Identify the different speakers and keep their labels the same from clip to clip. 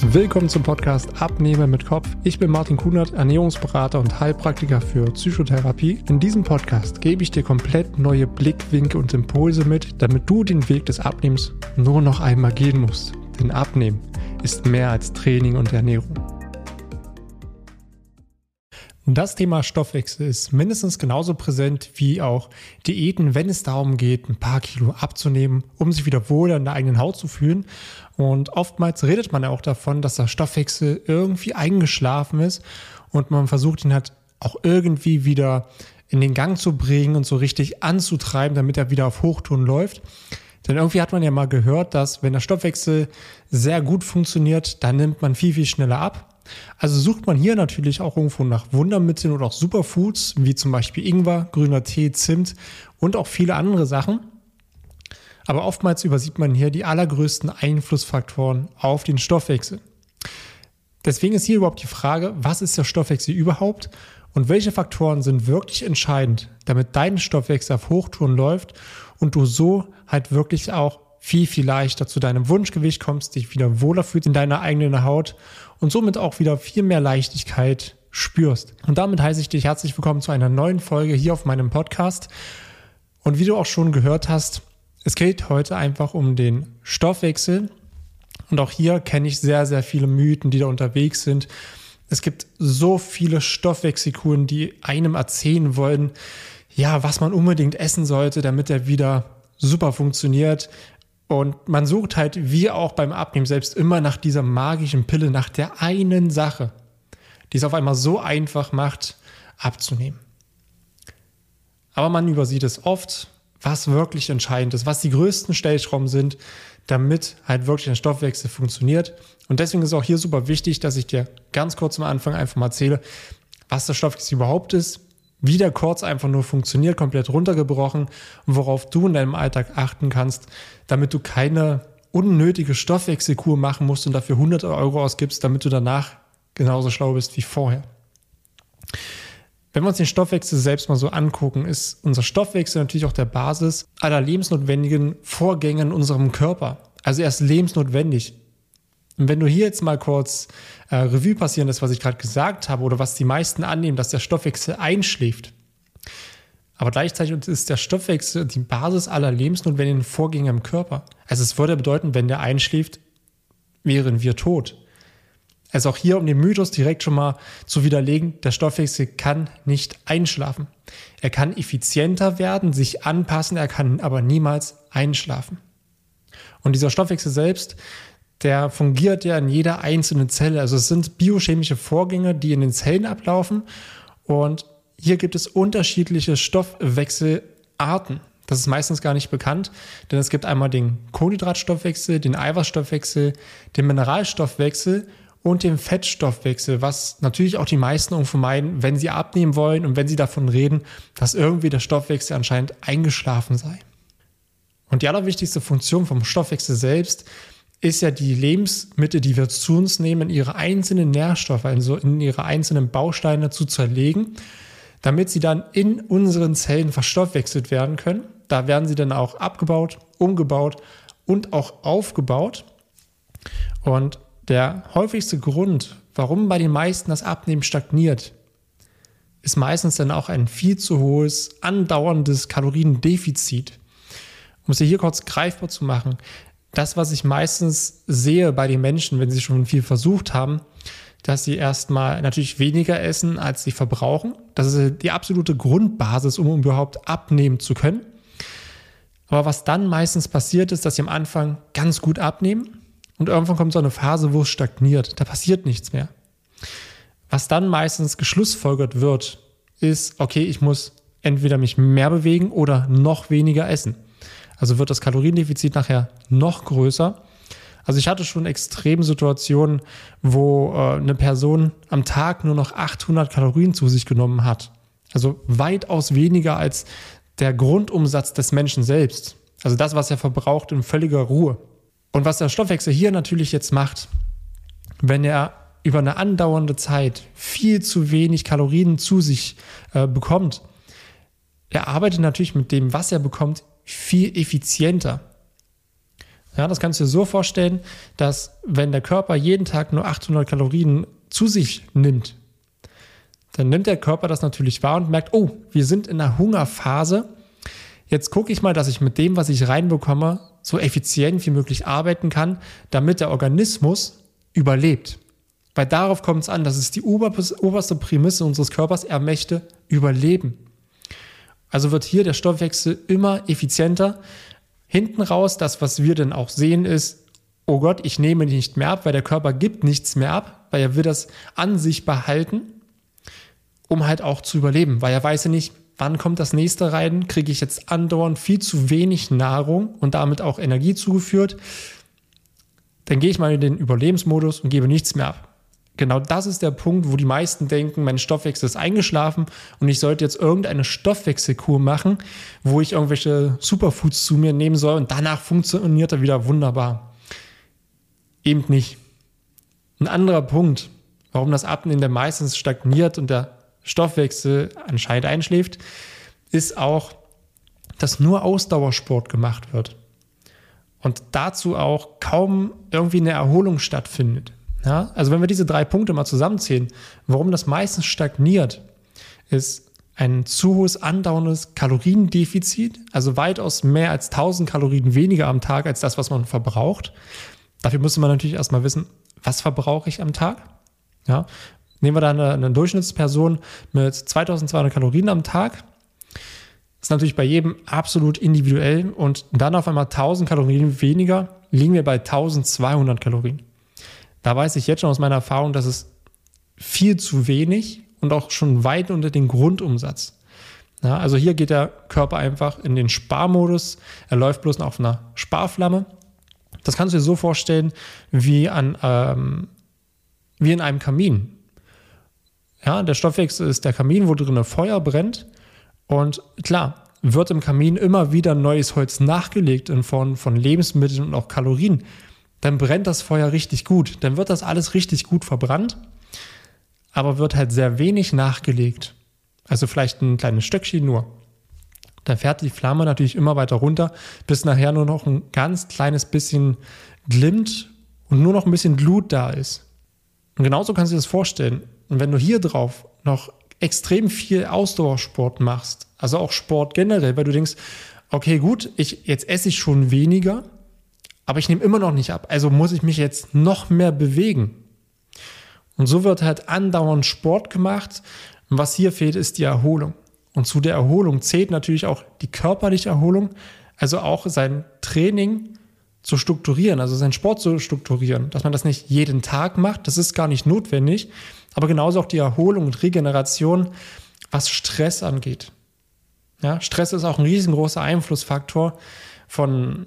Speaker 1: Willkommen zum Podcast Abnehmen mit Kopf. Ich bin Martin Kunert, Ernährungsberater und Heilpraktiker für Psychotherapie. In diesem Podcast gebe ich dir komplett neue Blickwinkel und Impulse mit, damit du den Weg des Abnehmens nur noch einmal gehen musst. Denn Abnehmen ist mehr als Training und Ernährung. Das Thema Stoffwechsel ist mindestens genauso präsent wie auch Diäten, wenn es darum geht, ein paar Kilo abzunehmen, um sich wieder wohler in der eigenen Haut zu fühlen. Und oftmals redet man ja auch davon, dass der Stoffwechsel irgendwie eingeschlafen ist und man versucht ihn halt auch irgendwie wieder in den Gang zu bringen und so richtig anzutreiben, damit er wieder auf Hochtouren läuft. Denn irgendwie hat man ja mal gehört, dass wenn der Stoffwechsel sehr gut funktioniert, dann nimmt man viel, viel schneller ab. Also sucht man hier natürlich auch irgendwo nach Wundermitteln oder auch Superfoods, wie zum Beispiel Ingwer, grüner Tee, Zimt und auch viele andere Sachen. Aber oftmals übersieht man hier die allergrößten Einflussfaktoren auf den Stoffwechsel. Deswegen ist hier überhaupt die Frage, was ist der Stoffwechsel überhaupt und welche Faktoren sind wirklich entscheidend, damit dein Stoffwechsel auf Hochtouren läuft und du so halt wirklich auch viel, viel leichter zu deinem Wunschgewicht kommst, dich wieder wohler fühlst in deiner eigenen Haut und somit auch wieder viel mehr Leichtigkeit spürst. Und damit heiße ich dich herzlich willkommen zu einer neuen Folge hier auf meinem Podcast. Und wie du auch schon gehört hast, es geht heute einfach um den Stoffwechsel. Und auch hier kenne ich sehr, sehr viele Mythen, die da unterwegs sind. Es gibt so viele Stoffwechselkuren, die einem erzählen wollen, ja, was man unbedingt essen sollte, damit er wieder super funktioniert, und man sucht halt, wie auch beim Abnehmen selbst, immer nach dieser magischen Pille, nach der einen Sache, die es auf einmal so einfach macht, abzunehmen. Aber man übersieht es oft, was wirklich entscheidend ist, was die größten Stellschrauben sind, damit halt wirklich der Stoffwechsel funktioniert. Und deswegen ist auch hier super wichtig, dass ich dir ganz kurz am Anfang einfach mal erzähle, was der Stoffwechsel überhaupt ist, wie der Kurz einfach nur funktioniert, komplett runtergebrochen und worauf du in deinem Alltag achten kannst, damit du keine unnötige Stoffwechselkur machen musst und dafür 100 Euro ausgibst, damit du danach genauso schlau bist wie vorher. Wenn wir uns den Stoffwechsel selbst mal so angucken, ist unser Stoffwechsel natürlich auch der Basis aller lebensnotwendigen Vorgänge in unserem Körper. Also er ist lebensnotwendig. Und wenn du hier jetzt mal kurz äh, Revue passieren lässt, was ich gerade gesagt habe, oder was die meisten annehmen, dass der Stoffwechsel einschläft. Aber gleichzeitig ist der Stoffwechsel die Basis aller lebensnotwendigen Vorgänge im Körper. Also es würde bedeuten, wenn der einschläft, wären wir tot. Also auch hier, um den Mythos direkt schon mal zu widerlegen, der Stoffwechsel kann nicht einschlafen. Er kann effizienter werden, sich anpassen, er kann aber niemals einschlafen. Und dieser Stoffwechsel selbst, der fungiert ja in jeder einzelnen Zelle. Also es sind biochemische Vorgänge, die in den Zellen ablaufen. Und hier gibt es unterschiedliche Stoffwechselarten. Das ist meistens gar nicht bekannt, denn es gibt einmal den Kohlenhydratstoffwechsel, den Eiweißstoffwechsel, den Mineralstoffwechsel und den Fettstoffwechsel, was natürlich auch die meisten meinen, wenn sie abnehmen wollen und wenn sie davon reden, dass irgendwie der Stoffwechsel anscheinend eingeschlafen sei. Und die allerwichtigste Funktion vom Stoffwechsel selbst ist ja die Lebensmittel, die wir zu uns nehmen, ihre einzelnen Nährstoffe, also in ihre einzelnen Bausteine zu zerlegen, damit sie dann in unseren Zellen verstoffwechselt werden können. Da werden sie dann auch abgebaut, umgebaut und auch aufgebaut. Und der häufigste Grund, warum bei den meisten das Abnehmen stagniert, ist meistens dann auch ein viel zu hohes, andauerndes Kaloriendefizit. Um es hier kurz greifbar zu machen, das, was ich meistens sehe bei den Menschen, wenn sie schon viel versucht haben, dass sie erstmal natürlich weniger essen, als sie verbrauchen. Das ist die absolute Grundbasis, um überhaupt abnehmen zu können. Aber was dann meistens passiert ist, dass sie am Anfang ganz gut abnehmen und irgendwann kommt so eine Phase, wo es stagniert. Da passiert nichts mehr. Was dann meistens geschlussfolgert wird, ist, okay, ich muss entweder mich mehr bewegen oder noch weniger essen. Also wird das Kaloriendefizit nachher noch größer. Also ich hatte schon extreme Situationen, wo äh, eine Person am Tag nur noch 800 Kalorien zu sich genommen hat. Also weitaus weniger als der Grundumsatz des Menschen selbst. Also das, was er verbraucht in völliger Ruhe. Und was der Stoffwechsel hier natürlich jetzt macht, wenn er über eine andauernde Zeit viel zu wenig Kalorien zu sich äh, bekommt, er arbeitet natürlich mit dem, was er bekommt, viel effizienter. Ja, das kannst du dir so vorstellen, dass wenn der Körper jeden Tag nur 800 Kalorien zu sich nimmt, dann nimmt der Körper das natürlich wahr und merkt, oh, wir sind in einer Hungerphase. Jetzt gucke ich mal, dass ich mit dem, was ich reinbekomme, so effizient wie möglich arbeiten kann, damit der Organismus überlebt. Weil darauf kommt es an, das ist die oberste Prämisse unseres Körpers, er möchte überleben. Also wird hier der Stoffwechsel immer effizienter. Hinten raus, das, was wir dann auch sehen, ist, oh Gott, ich nehme nicht mehr ab, weil der Körper gibt nichts mehr ab, weil er will das an sich behalten, um halt auch zu überleben, weil er weiß ja nicht, wann kommt das nächste rein, kriege ich jetzt andauernd viel zu wenig Nahrung und damit auch Energie zugeführt, dann gehe ich mal in den Überlebensmodus und gebe nichts mehr ab genau das ist der Punkt, wo die meisten denken, mein Stoffwechsel ist eingeschlafen und ich sollte jetzt irgendeine Stoffwechselkur machen, wo ich irgendwelche Superfoods zu mir nehmen soll und danach funktioniert er wieder wunderbar. Eben nicht. Ein anderer Punkt, warum das Abnehmen der meistens stagniert und der Stoffwechsel anscheinend einschläft, ist auch, dass nur Ausdauersport gemacht wird. Und dazu auch kaum irgendwie eine Erholung stattfindet. Ja, also wenn wir diese drei Punkte mal zusammenzählen, warum das meistens stagniert, ist ein zu hohes andauerndes Kaloriendefizit, also weitaus mehr als 1000 Kalorien weniger am Tag als das, was man verbraucht. Dafür müsste man natürlich erstmal wissen, was verbrauche ich am Tag? Ja, nehmen wir da eine, eine Durchschnittsperson mit 2200 Kalorien am Tag. Das ist natürlich bei jedem absolut individuell und dann auf einmal 1000 Kalorien weniger, liegen wir bei 1200 Kalorien. Da weiß ich jetzt schon aus meiner Erfahrung, dass es viel zu wenig und auch schon weit unter den Grundumsatz. Ja, also hier geht der Körper einfach in den Sparmodus. Er läuft bloß auf einer Sparflamme. Das kannst du dir so vorstellen wie, an, ähm, wie in einem Kamin. Ja, der Stoffwechsel ist der Kamin, wo drin Feuer brennt. Und klar, wird im Kamin immer wieder neues Holz nachgelegt in Form von Lebensmitteln und auch Kalorien dann brennt das Feuer richtig gut. Dann wird das alles richtig gut verbrannt, aber wird halt sehr wenig nachgelegt. Also vielleicht ein kleines Stöckchen nur. Da fährt die Flamme natürlich immer weiter runter, bis nachher nur noch ein ganz kleines bisschen glimmt und nur noch ein bisschen Glut da ist. Und genauso kannst du dir das vorstellen. Und wenn du hier drauf noch extrem viel Ausdauersport machst, also auch Sport generell, weil du denkst, okay, gut, ich, jetzt esse ich schon weniger, aber ich nehme immer noch nicht ab. Also muss ich mich jetzt noch mehr bewegen. Und so wird halt andauernd Sport gemacht. Und was hier fehlt, ist die Erholung. Und zu der Erholung zählt natürlich auch die körperliche Erholung, also auch sein Training zu strukturieren, also seinen Sport zu strukturieren, dass man das nicht jeden Tag macht, das ist gar nicht notwendig, aber genauso auch die Erholung und Regeneration, was Stress angeht. Ja, Stress ist auch ein riesengroßer Einflussfaktor von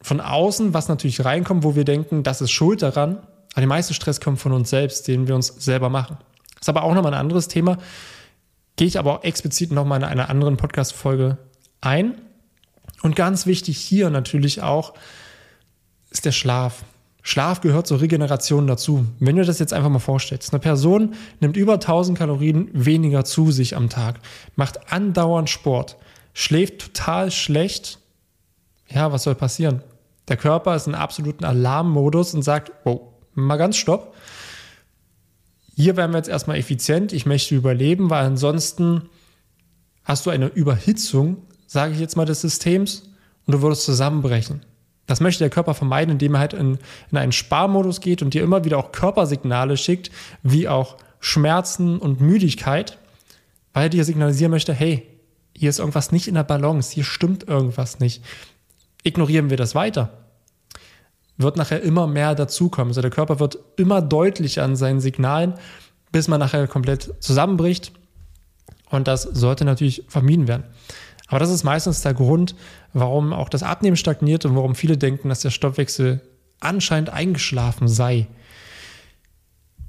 Speaker 1: von außen, was natürlich reinkommt, wo wir denken, das ist schuld daran. Aber der meiste Stress kommt von uns selbst, den wir uns selber machen. Das ist aber auch nochmal ein anderes Thema. Gehe ich aber auch explizit nochmal in einer anderen Podcast-Folge ein. Und ganz wichtig hier natürlich auch ist der Schlaf. Schlaf gehört zur Regeneration dazu. Wenn du das jetzt einfach mal vorstellst, eine Person nimmt über 1000 Kalorien weniger zu sich am Tag, macht andauernd Sport, schläft total schlecht, ja, was soll passieren? Der Körper ist in absoluten Alarmmodus und sagt, oh, mal ganz stopp. Hier werden wir jetzt erstmal effizient. Ich möchte überleben, weil ansonsten hast du eine Überhitzung, sage ich jetzt mal, des Systems und du würdest zusammenbrechen. Das möchte der Körper vermeiden, indem er halt in, in einen Sparmodus geht und dir immer wieder auch Körpersignale schickt, wie auch Schmerzen und Müdigkeit, weil er dir signalisieren möchte, hey, hier ist irgendwas nicht in der Balance, hier stimmt irgendwas nicht ignorieren wir das weiter, wird nachher immer mehr dazukommen. Also der Körper wird immer deutlicher an seinen Signalen, bis man nachher komplett zusammenbricht. Und das sollte natürlich vermieden werden. Aber das ist meistens der Grund, warum auch das Abnehmen stagniert und warum viele denken, dass der Stoffwechsel anscheinend eingeschlafen sei.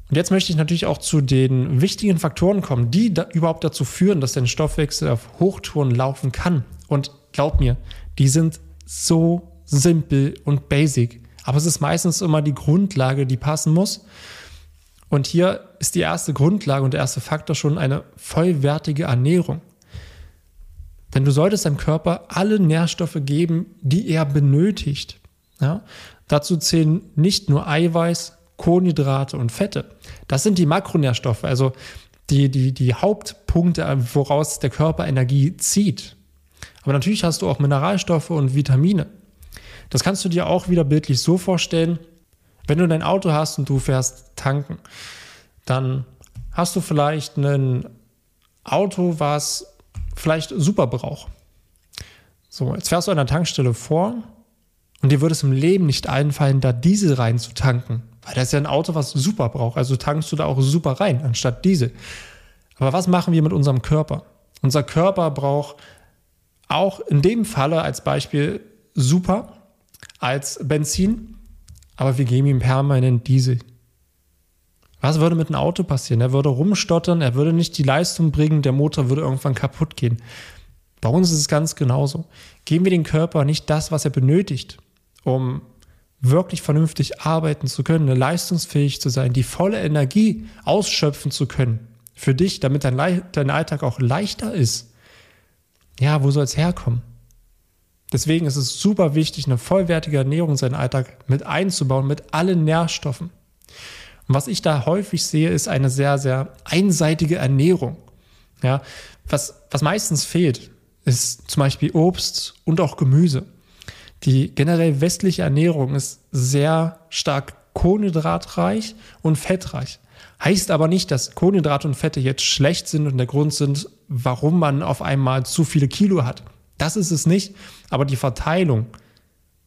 Speaker 1: Und jetzt möchte ich natürlich auch zu den wichtigen Faktoren kommen, die da überhaupt dazu führen, dass dein Stoffwechsel auf Hochtouren laufen kann. Und glaub mir, die sind so simpel und basic. Aber es ist meistens immer die Grundlage, die passen muss. Und hier ist die erste Grundlage und der erste Faktor schon eine vollwertige Ernährung. Denn du solltest deinem Körper alle Nährstoffe geben, die er benötigt. Ja? Dazu zählen nicht nur Eiweiß, Kohlenhydrate und Fette. Das sind die Makronährstoffe, also die, die, die Hauptpunkte, woraus der Körper Energie zieht. Aber natürlich hast du auch Mineralstoffe und Vitamine. Das kannst du dir auch wieder bildlich so vorstellen, wenn du dein Auto hast und du fährst tanken, dann hast du vielleicht ein Auto, was vielleicht super braucht. So, jetzt fährst du an der Tankstelle vor und dir würde es im Leben nicht einfallen, da Diesel rein zu tanken. Weil das ist ja ein Auto, was super braucht. Also tankst du da auch super rein, anstatt Diesel. Aber was machen wir mit unserem Körper? Unser Körper braucht auch in dem Falle als Beispiel super als Benzin, aber wir geben ihm permanent Diesel. Was würde mit einem Auto passieren? Er würde rumstottern, er würde nicht die Leistung bringen, der Motor würde irgendwann kaputt gehen. Bei uns ist es ganz genauso. Geben wir dem Körper nicht das, was er benötigt, um wirklich vernünftig arbeiten zu können, leistungsfähig zu sein, die volle Energie ausschöpfen zu können für dich, damit dein, Le dein Alltag auch leichter ist. Ja, wo soll es herkommen? Deswegen ist es super wichtig, eine vollwertige Ernährung in seinen Alltag mit einzubauen, mit allen Nährstoffen. Und was ich da häufig sehe, ist eine sehr, sehr einseitige Ernährung. Ja, was, was meistens fehlt, ist zum Beispiel Obst und auch Gemüse. Die generell westliche Ernährung ist sehr stark kohlenhydratreich und fettreich. Heißt aber nicht, dass Kohlenhydrate und Fette jetzt schlecht sind und der Grund sind, warum man auf einmal zu viele Kilo hat. Das ist es nicht, aber die Verteilung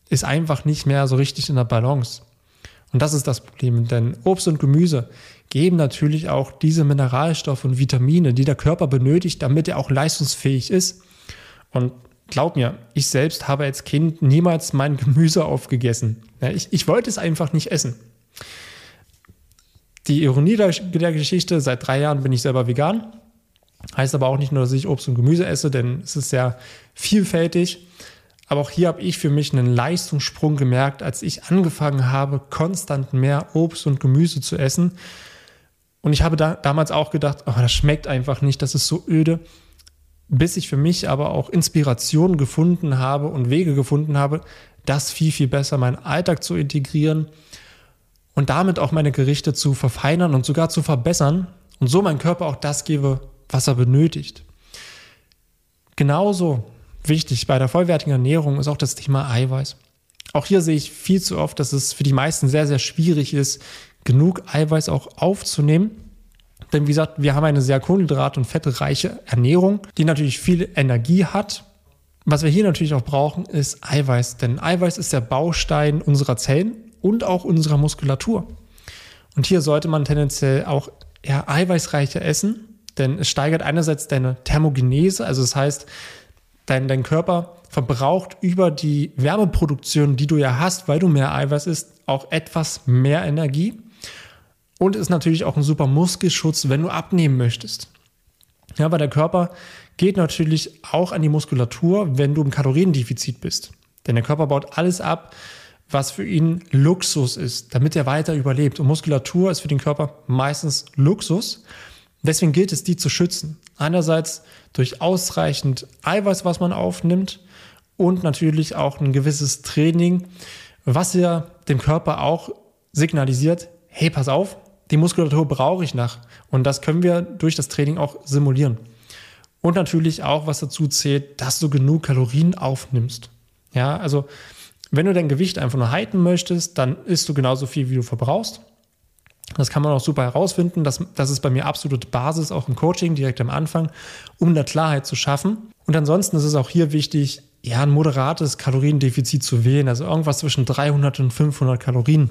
Speaker 1: ist einfach nicht mehr so richtig in der Balance. Und das ist das Problem, denn Obst und Gemüse geben natürlich auch diese Mineralstoffe und Vitamine, die der Körper benötigt, damit er auch leistungsfähig ist. Und glaub mir, ich selbst habe als Kind niemals mein Gemüse aufgegessen. Ich, ich wollte es einfach nicht essen. Die Ironie der, der Geschichte, seit drei Jahren bin ich selber vegan. Heißt aber auch nicht nur, dass ich Obst und Gemüse esse, denn es ist sehr vielfältig. Aber auch hier habe ich für mich einen Leistungssprung gemerkt, als ich angefangen habe, konstant mehr Obst und Gemüse zu essen. Und ich habe da, damals auch gedacht, oh, das schmeckt einfach nicht, das ist so öde bis ich für mich aber auch Inspiration gefunden habe und Wege gefunden habe, das viel, viel besser in meinen Alltag zu integrieren und damit auch meine Gerichte zu verfeinern und sogar zu verbessern und so mein Körper auch das gebe, was er benötigt. Genauso wichtig bei der vollwertigen Ernährung ist auch das Thema Eiweiß. Auch hier sehe ich viel zu oft, dass es für die meisten sehr, sehr schwierig ist, genug Eiweiß auch aufzunehmen. Denn wie gesagt, wir haben eine sehr kohlenhydrat- und fettreiche Ernährung, die natürlich viel Energie hat. Was wir hier natürlich auch brauchen, ist Eiweiß. Denn Eiweiß ist der Baustein unserer Zellen und auch unserer Muskulatur. Und hier sollte man tendenziell auch eher eiweißreicher essen, denn es steigert einerseits deine Thermogenese, also das heißt, dein, dein Körper verbraucht über die Wärmeproduktion, die du ja hast, weil du mehr Eiweiß isst, auch etwas mehr Energie. Und ist natürlich auch ein super Muskelschutz, wenn du abnehmen möchtest. Ja, weil der Körper geht natürlich auch an die Muskulatur, wenn du im Kaloriendefizit bist. Denn der Körper baut alles ab, was für ihn Luxus ist, damit er weiter überlebt. Und Muskulatur ist für den Körper meistens Luxus. Deswegen gilt es, die zu schützen. Einerseits durch ausreichend Eiweiß, was man aufnimmt und natürlich auch ein gewisses Training, was ja dem Körper auch signalisiert, hey, pass auf, die Muskulatur brauche ich nach. Und das können wir durch das Training auch simulieren. Und natürlich auch, was dazu zählt, dass du genug Kalorien aufnimmst. Ja, also wenn du dein Gewicht einfach nur halten möchtest, dann isst du genauso viel, wie du verbrauchst. Das kann man auch super herausfinden. Das, das ist bei mir absolute Basis, auch im Coaching, direkt am Anfang, um da Klarheit zu schaffen. Und ansonsten ist es auch hier wichtig, ja, ein moderates Kaloriendefizit zu wählen, also irgendwas zwischen 300 und 500 Kalorien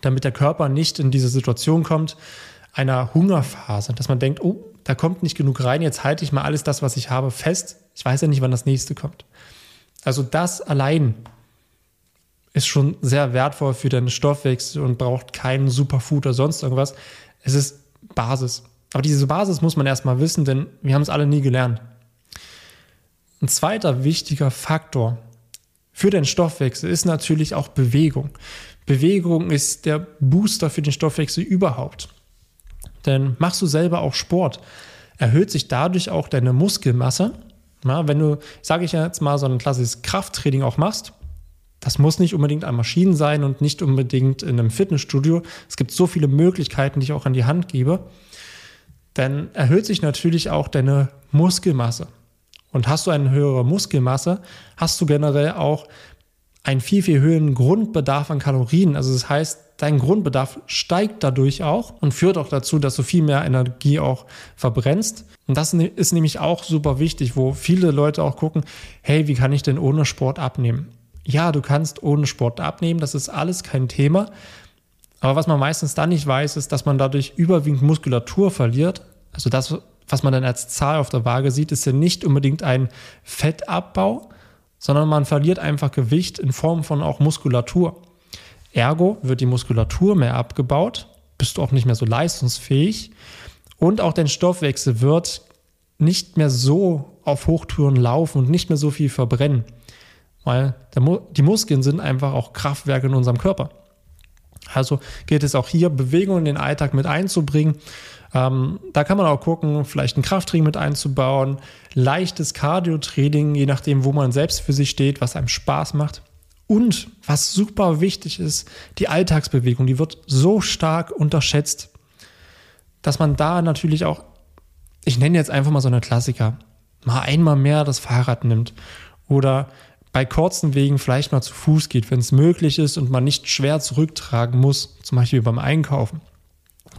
Speaker 1: damit der Körper nicht in diese Situation kommt, einer Hungerphase, dass man denkt, oh, da kommt nicht genug rein, jetzt halte ich mal alles das, was ich habe, fest. Ich weiß ja nicht, wann das nächste kommt. Also das allein ist schon sehr wertvoll für deinen Stoffwechsel und braucht keinen Superfood oder sonst irgendwas. Es ist Basis. Aber diese Basis muss man erstmal wissen, denn wir haben es alle nie gelernt. Ein zweiter wichtiger Faktor für den Stoffwechsel ist natürlich auch Bewegung. Bewegung ist der Booster für den Stoffwechsel überhaupt. Denn machst du selber auch Sport, erhöht sich dadurch auch deine Muskelmasse. Ja, wenn du, sage ich jetzt mal, so ein klassisches Krafttraining auch machst, Das muss nicht unbedingt an Maschinen sein und nicht unbedingt in einem Fitnessstudio. Es gibt so viele Möglichkeiten, die ich auch an die Hand gebe. Dann erhöht sich natürlich auch deine Muskelmasse. Und hast du eine höhere Muskelmasse, hast du generell auch einen viel, viel höheren Grundbedarf an Kalorien. Also das heißt, dein Grundbedarf steigt dadurch auch und führt auch dazu, dass du viel mehr Energie auch verbrennst. Und das ist nämlich auch super wichtig, wo viele Leute auch gucken, hey, wie kann ich denn ohne Sport abnehmen? Ja, du kannst ohne Sport abnehmen, das ist alles kein Thema. Aber was man meistens dann nicht weiß, ist, dass man dadurch überwiegend Muskulatur verliert. Also das, was man dann als Zahl auf der Waage sieht, ist ja nicht unbedingt ein Fettabbau, sondern man verliert einfach Gewicht in Form von auch Muskulatur. Ergo wird die Muskulatur mehr abgebaut, bist du auch nicht mehr so leistungsfähig und auch dein Stoffwechsel wird nicht mehr so auf Hochtouren laufen und nicht mehr so viel verbrennen, weil die Muskeln sind einfach auch Kraftwerke in unserem Körper. Also geht es auch hier, Bewegung in den Alltag mit einzubringen. Ähm, da kann man auch gucken, vielleicht ein Krafttraining mit einzubauen, leichtes Cardio-Training, je nachdem, wo man selbst für sich steht, was einem Spaß macht. Und was super wichtig ist, die Alltagsbewegung, die wird so stark unterschätzt, dass man da natürlich auch, ich nenne jetzt einfach mal so eine Klassiker, mal einmal mehr das Fahrrad nimmt oder bei kurzen Wegen vielleicht mal zu Fuß geht, wenn es möglich ist und man nicht schwer zurücktragen muss, zum Beispiel beim Einkaufen.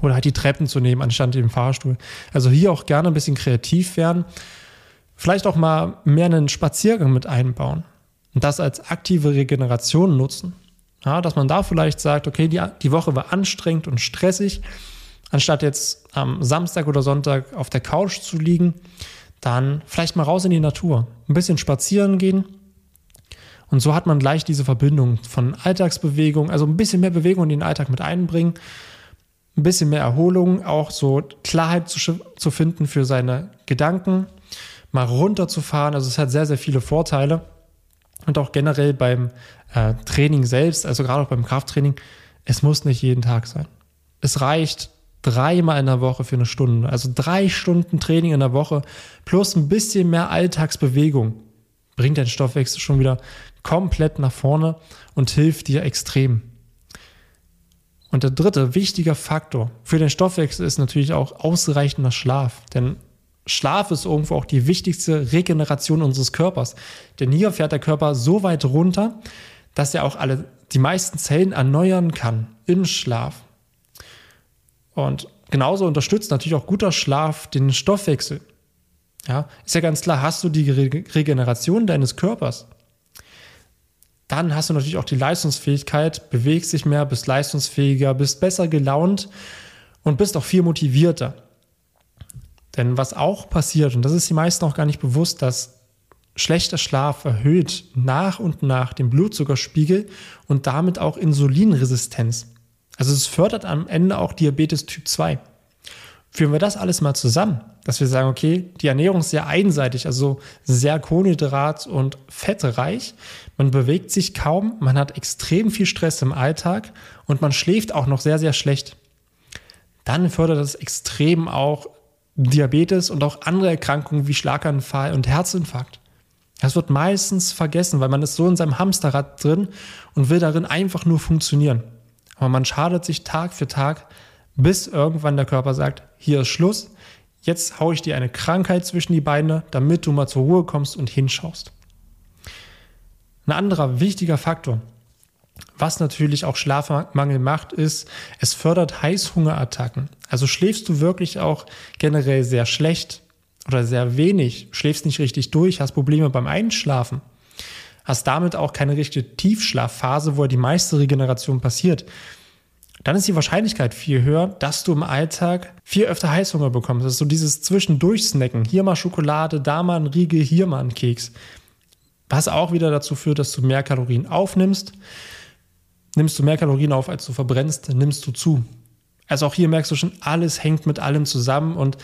Speaker 1: Oder halt die Treppen zu nehmen anstatt dem Fahrstuhl. Also hier auch gerne ein bisschen kreativ werden. Vielleicht auch mal mehr einen Spaziergang mit einbauen und das als aktive Regeneration nutzen. Ja, dass man da vielleicht sagt, okay, die, die Woche war anstrengend und stressig. Anstatt jetzt am Samstag oder Sonntag auf der Couch zu liegen, dann vielleicht mal raus in die Natur, ein bisschen spazieren gehen. Und so hat man gleich diese Verbindung von Alltagsbewegung, also ein bisschen mehr Bewegung in den Alltag mit einbringen ein bisschen mehr Erholung, auch so Klarheit zu, zu finden für seine Gedanken, mal runterzufahren. Also es hat sehr, sehr viele Vorteile. Und auch generell beim äh, Training selbst, also gerade auch beim Krafttraining, es muss nicht jeden Tag sein. Es reicht dreimal in der Woche für eine Stunde. Also drei Stunden Training in der Woche plus ein bisschen mehr Alltagsbewegung bringt dein Stoffwechsel schon wieder komplett nach vorne und hilft dir extrem. Und der dritte wichtige Faktor für den Stoffwechsel ist natürlich auch ausreichender Schlaf. Denn Schlaf ist irgendwo auch die wichtigste Regeneration unseres Körpers. Denn hier fährt der Körper so weit runter, dass er auch alle, die meisten Zellen erneuern kann im Schlaf. Und genauso unterstützt natürlich auch guter Schlaf den Stoffwechsel. Ja, ist ja ganz klar, hast du die Regeneration deines Körpers, dann hast du natürlich auch die Leistungsfähigkeit, bewegst dich mehr, bist leistungsfähiger, bist besser gelaunt und bist auch viel motivierter. Denn was auch passiert, und das ist die meisten auch gar nicht bewusst, dass schlechter Schlaf erhöht nach und nach den Blutzuckerspiegel und damit auch Insulinresistenz. Also es fördert am Ende auch Diabetes Typ 2. Führen wir das alles mal zusammen, dass wir sagen, okay, die Ernährung ist sehr einseitig, also sehr kohlenhydrat- und fettreich. Man bewegt sich kaum, man hat extrem viel Stress im Alltag und man schläft auch noch sehr, sehr schlecht. Dann fördert das extrem auch Diabetes und auch andere Erkrankungen wie Schlaganfall und Herzinfarkt. Das wird meistens vergessen, weil man ist so in seinem Hamsterrad drin und will darin einfach nur funktionieren. Aber man schadet sich Tag für Tag bis irgendwann der Körper sagt, hier ist Schluss, jetzt haue ich dir eine Krankheit zwischen die Beine, damit du mal zur Ruhe kommst und hinschaust. Ein anderer wichtiger Faktor, was natürlich auch Schlafmangel macht, ist, es fördert Heißhungerattacken. Also schläfst du wirklich auch generell sehr schlecht oder sehr wenig, schläfst nicht richtig durch, hast Probleme beim Einschlafen, hast damit auch keine richtige Tiefschlafphase, wo die meiste Regeneration passiert dann ist die Wahrscheinlichkeit viel höher, dass du im Alltag viel öfter Heißhunger bekommst. Das ist so dieses Zwischendurchsnacken. Hier mal Schokolade, da mal ein Riegel, hier mal ein Keks. Was auch wieder dazu führt, dass du mehr Kalorien aufnimmst. Nimmst du mehr Kalorien auf, als du verbrennst, nimmst du zu. Also auch hier merkst du schon, alles hängt mit allem zusammen und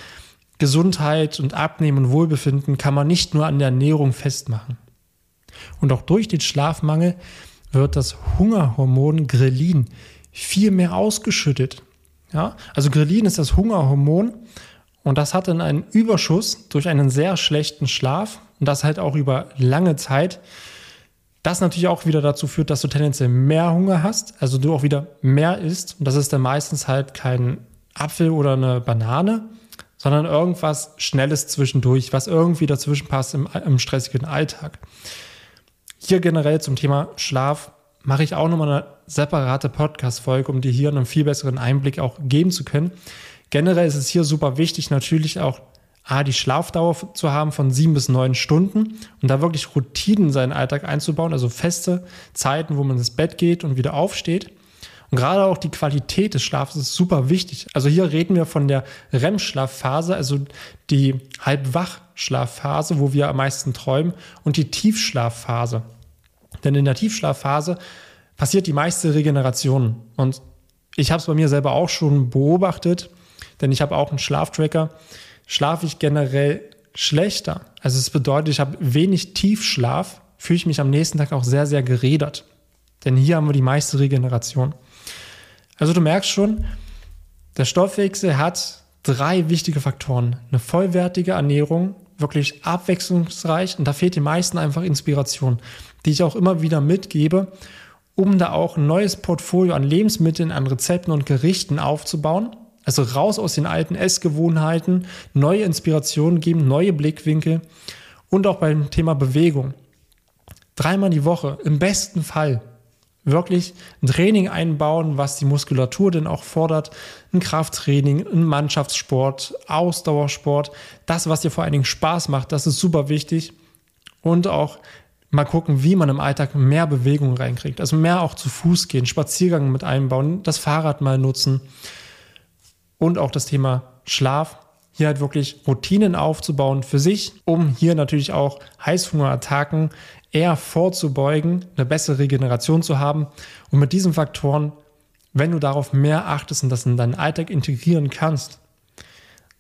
Speaker 1: Gesundheit und Abnehmen und Wohlbefinden kann man nicht nur an der Ernährung festmachen. Und auch durch den Schlafmangel wird das Hungerhormon Grelin viel mehr ausgeschüttet. Ja? Also Grelin ist das Hungerhormon und das hat dann einen Überschuss durch einen sehr schlechten Schlaf und das halt auch über lange Zeit. Das natürlich auch wieder dazu führt, dass du tendenziell mehr Hunger hast, also du auch wieder mehr isst. Und das ist dann meistens halt kein Apfel oder eine Banane, sondern irgendwas Schnelles zwischendurch, was irgendwie dazwischen passt im, im stressigen Alltag. Hier generell zum Thema Schlaf mache ich auch nochmal eine separate Podcast-Folge, um dir hier einen viel besseren Einblick auch geben zu können. Generell ist es hier super wichtig, natürlich auch A, die Schlafdauer zu haben von sieben bis neun Stunden und da wirklich Routinen in seinen Alltag einzubauen, also feste Zeiten, wo man ins Bett geht und wieder aufsteht. Und gerade auch die Qualität des Schlafs ist super wichtig. Also hier reden wir von der REM-Schlafphase, also die Halbwachschlafphase, wo wir am meisten träumen, und die Tiefschlafphase. Denn in der Tiefschlafphase passiert die meiste Regeneration. Und ich habe es bei mir selber auch schon beobachtet, denn ich habe auch einen Schlaftracker. Schlafe ich generell schlechter, also es bedeutet, ich habe wenig Tiefschlaf, fühle ich mich am nächsten Tag auch sehr, sehr geredert. Denn hier haben wir die meiste Regeneration. Also du merkst schon, der Stoffwechsel hat drei wichtige Faktoren. Eine vollwertige Ernährung, wirklich abwechslungsreich und da fehlt den meisten einfach Inspiration, die ich auch immer wieder mitgebe, um da auch ein neues Portfolio an Lebensmitteln, an Rezepten und Gerichten aufzubauen. Also raus aus den alten Essgewohnheiten, neue Inspirationen geben, neue Blickwinkel und auch beim Thema Bewegung. Dreimal die Woche, im besten Fall, wirklich ein Training einbauen, was die Muskulatur denn auch fordert. Ein Krafttraining, ein Mannschaftssport, Ausdauersport. Das, was dir vor allen Dingen Spaß macht, das ist super wichtig. Und auch mal gucken, wie man im Alltag mehr Bewegung reinkriegt. Also mehr auch zu Fuß gehen, Spaziergang mit einbauen, das Fahrrad mal nutzen. Und auch das Thema Schlaf. Hier halt wirklich Routinen aufzubauen für sich, um hier natürlich auch Heißhungerattacken eher vorzubeugen, eine bessere Regeneration zu haben. Und mit diesen Faktoren, wenn du darauf mehr achtest und das in deinen Alltag integrieren kannst,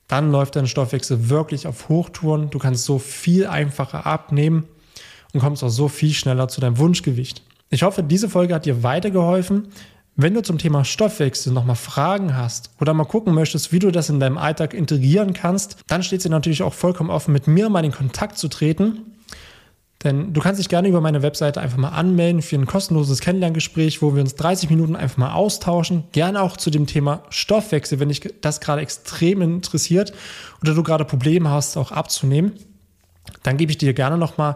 Speaker 1: dann läuft dein Stoffwechsel wirklich auf Hochtouren. Du kannst so viel einfacher abnehmen und kommst auch so viel schneller zu deinem Wunschgewicht. Ich hoffe, diese Folge hat dir weitergeholfen. Wenn du zum Thema Stoffwechsel nochmal Fragen hast oder mal gucken möchtest, wie du das in deinem Alltag integrieren kannst, dann steht dir natürlich auch vollkommen offen, mit mir mal in Kontakt zu treten. Denn du kannst dich gerne über meine Webseite einfach mal anmelden für ein kostenloses Kennenlerngespräch, wo wir uns 30 Minuten einfach mal austauschen. Gerne auch zu dem Thema Stoffwechsel, wenn dich das gerade extrem interessiert oder du gerade Probleme hast, auch abzunehmen. Dann gebe ich dir gerne nochmal